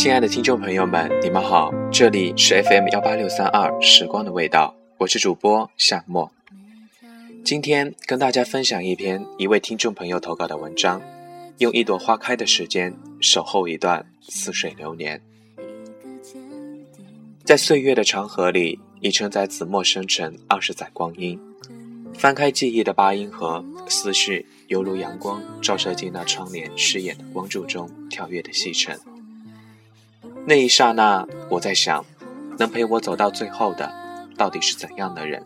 亲爱的听众朋友们，你们好，这里是 FM 幺八六三二时光的味道，我是主播夏沫。今天跟大家分享一篇一位听众朋友投稿的文章，用一朵花开的时间守候一段似水流年，在岁月的长河里，已承载紫陌生尘二十载光阴。翻开记忆的八音盒，思绪犹如阳光照射进那窗帘饰演的光柱中跳跃的细尘。那一刹那，我在想，能陪我走到最后的，到底是怎样的人？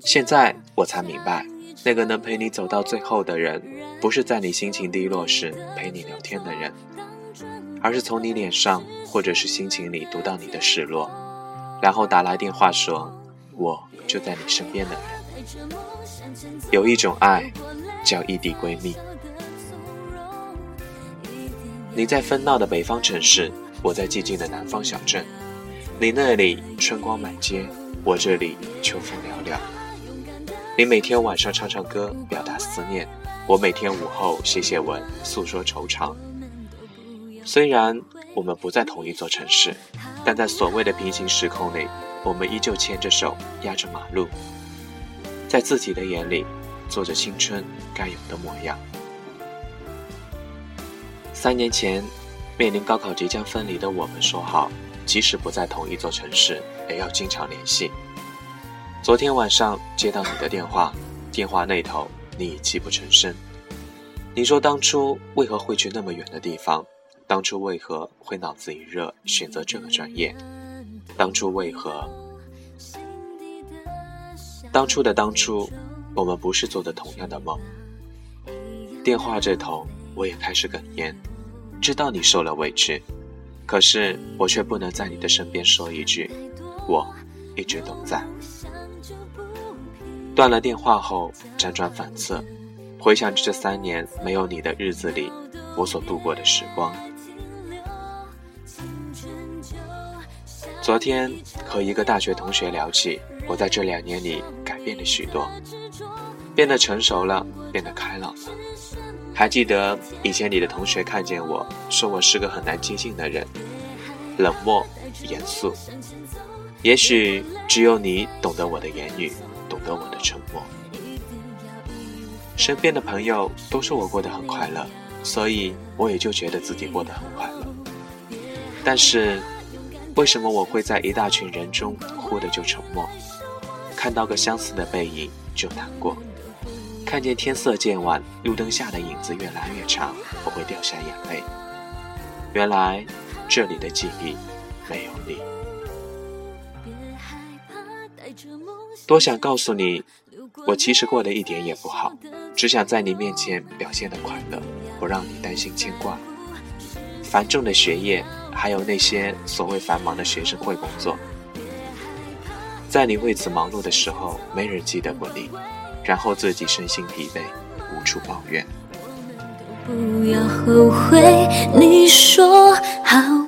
现在我才明白，那个能陪你走到最后的人，不是在你心情低落时陪你聊天的人，而是从你脸上或者是心情里读到你的失落，然后打来电话说“我就在你身边”的人。有一种爱，叫异地闺蜜。你在纷闹的北方城市，我在寂静的南方小镇。你那里春光满街，我这里秋风寥寥。你每天晚上唱唱歌，表达思念；我每天午后写写文，诉说惆怅。虽然我们不在同一座城市，但在所谓的平行时空里，我们依旧牵着手，压着马路。在自己的眼里，做着青春该有的模样。三年前，面临高考即将分离的我们说好，即使不在同一座城市，也要经常联系。昨天晚上接到你的电话，电话那头你已泣不成声。你说当初为何会去那么远的地方？当初为何会脑子一热选择这个专业？当初为何？当初的当初，我们不是做的同样的梦。电话这头，我也开始哽咽，知道你受了委屈，可是我却不能在你的身边说一句“我一直都在”。断了电话后，辗转反侧，回想着这三年没有你的日子里，我所度过的时光。昨天和一个大学同学聊起。我在这两年里改变了许多，变得成熟了，变得开朗了。还记得以前你的同学看见我说我是个很难接近的人，冷漠、严肃。也许只有你懂得我的言语，懂得我的沉默。身边的朋友都说我过得很快乐，所以我也就觉得自己过得很快乐。但是，为什么我会在一大群人中忽的就沉默？看到个相似的背影就难过，看见天色渐晚，路灯下的影子越来越长，我会掉下眼泪。原来这里的记忆没有你。多想告诉你，我其实过得一点也不好，只想在你面前表现的快乐，不让你担心牵挂。繁重的学业，还有那些所谓繁忙的学生会工作。在你为此忙碌的时候，没人记得过你，然后自己身心疲惫，无处抱怨。我们都不要后悔，你说好。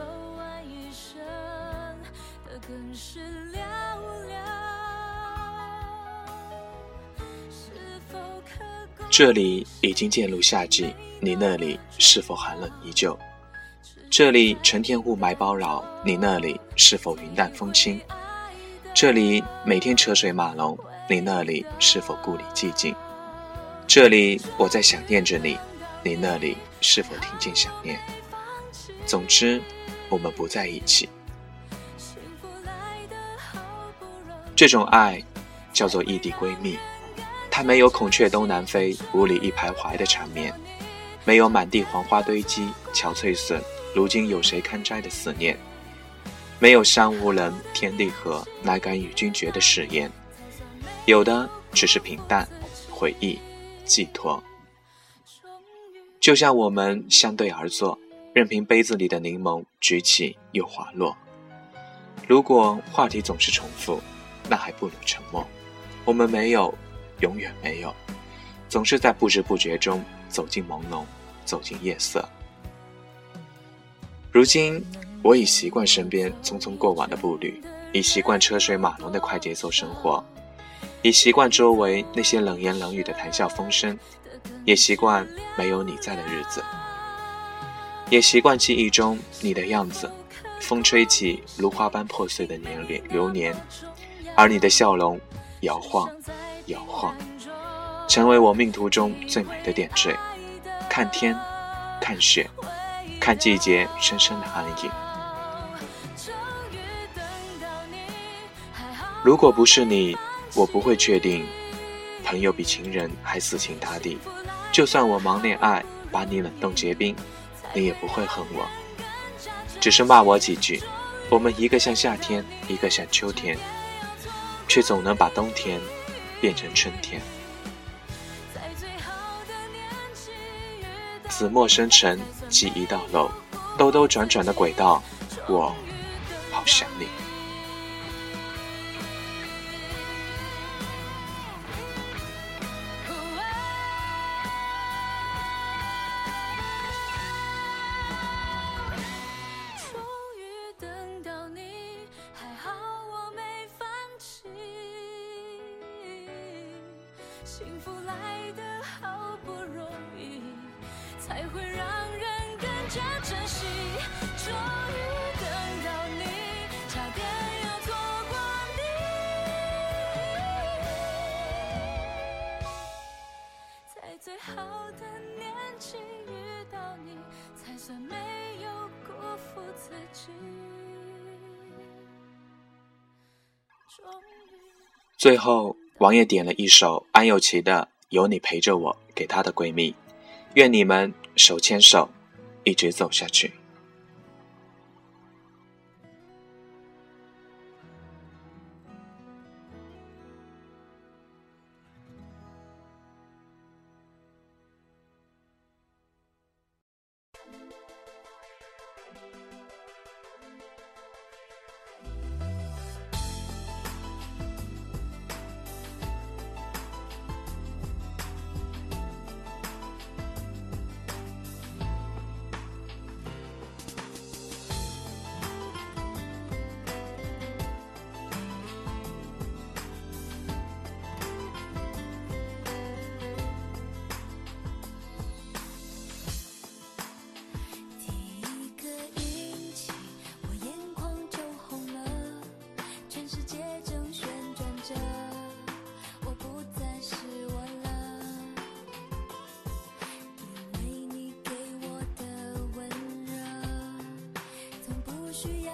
走完一生的更是寥寥。这里已经渐入夏季，你那里是否寒冷依旧？这里成天雾霾包绕，你那里是否云淡风轻？这里每天车水马龙，你那里是否故里寂静？这里我在想念着你，你那里是否听见想念？总之，我们不在一起。这种爱叫做异地闺蜜，它没有孔雀东南飞，五里一徘徊的缠绵，没有满地黄花堆积，憔悴损，如今有谁堪摘的思念，没有山无人，天地合，哪敢与君绝的誓言，有的只是平淡回忆寄托。就像我们相对而坐，任凭杯子里的柠檬举起又滑落。如果话题总是重复，那还不如沉默。我们没有，永远没有，总是在不知不觉中走进朦胧，走进夜色。如今，我已习惯身边匆匆过往的步履，已习惯车水马龙的快节奏生活，已习惯周围那些冷言冷语的谈笑风生，也习惯没有你在的日子，也习惯记忆中你的样子。风吹起如花般破碎的年龄流年，而你的笑容摇晃，摇晃，成为我命途中最美的点缀。看天，看雪，看季节深深的暗影。如果不是你，我不会确定朋友比情人还死心塌地。就算我忙恋爱，把你冷冻结冰，你也不会恨我，只是骂我几句。我们一个像夏天，一个像秋天，却总能把冬天变成春天。在最好的年纪遇到紫陌生尘，记忆到楼，兜兜转转的轨道，我好想你。幸福来得好不容易，才会让人更加珍惜。终于等到你，差点要错过你。在最好的年纪遇到你，才算没有辜负自己。终于。最后，王爷点了一首安又琪的《有你陪着我》给她的闺蜜，愿你们手牵手，一直走下去。需要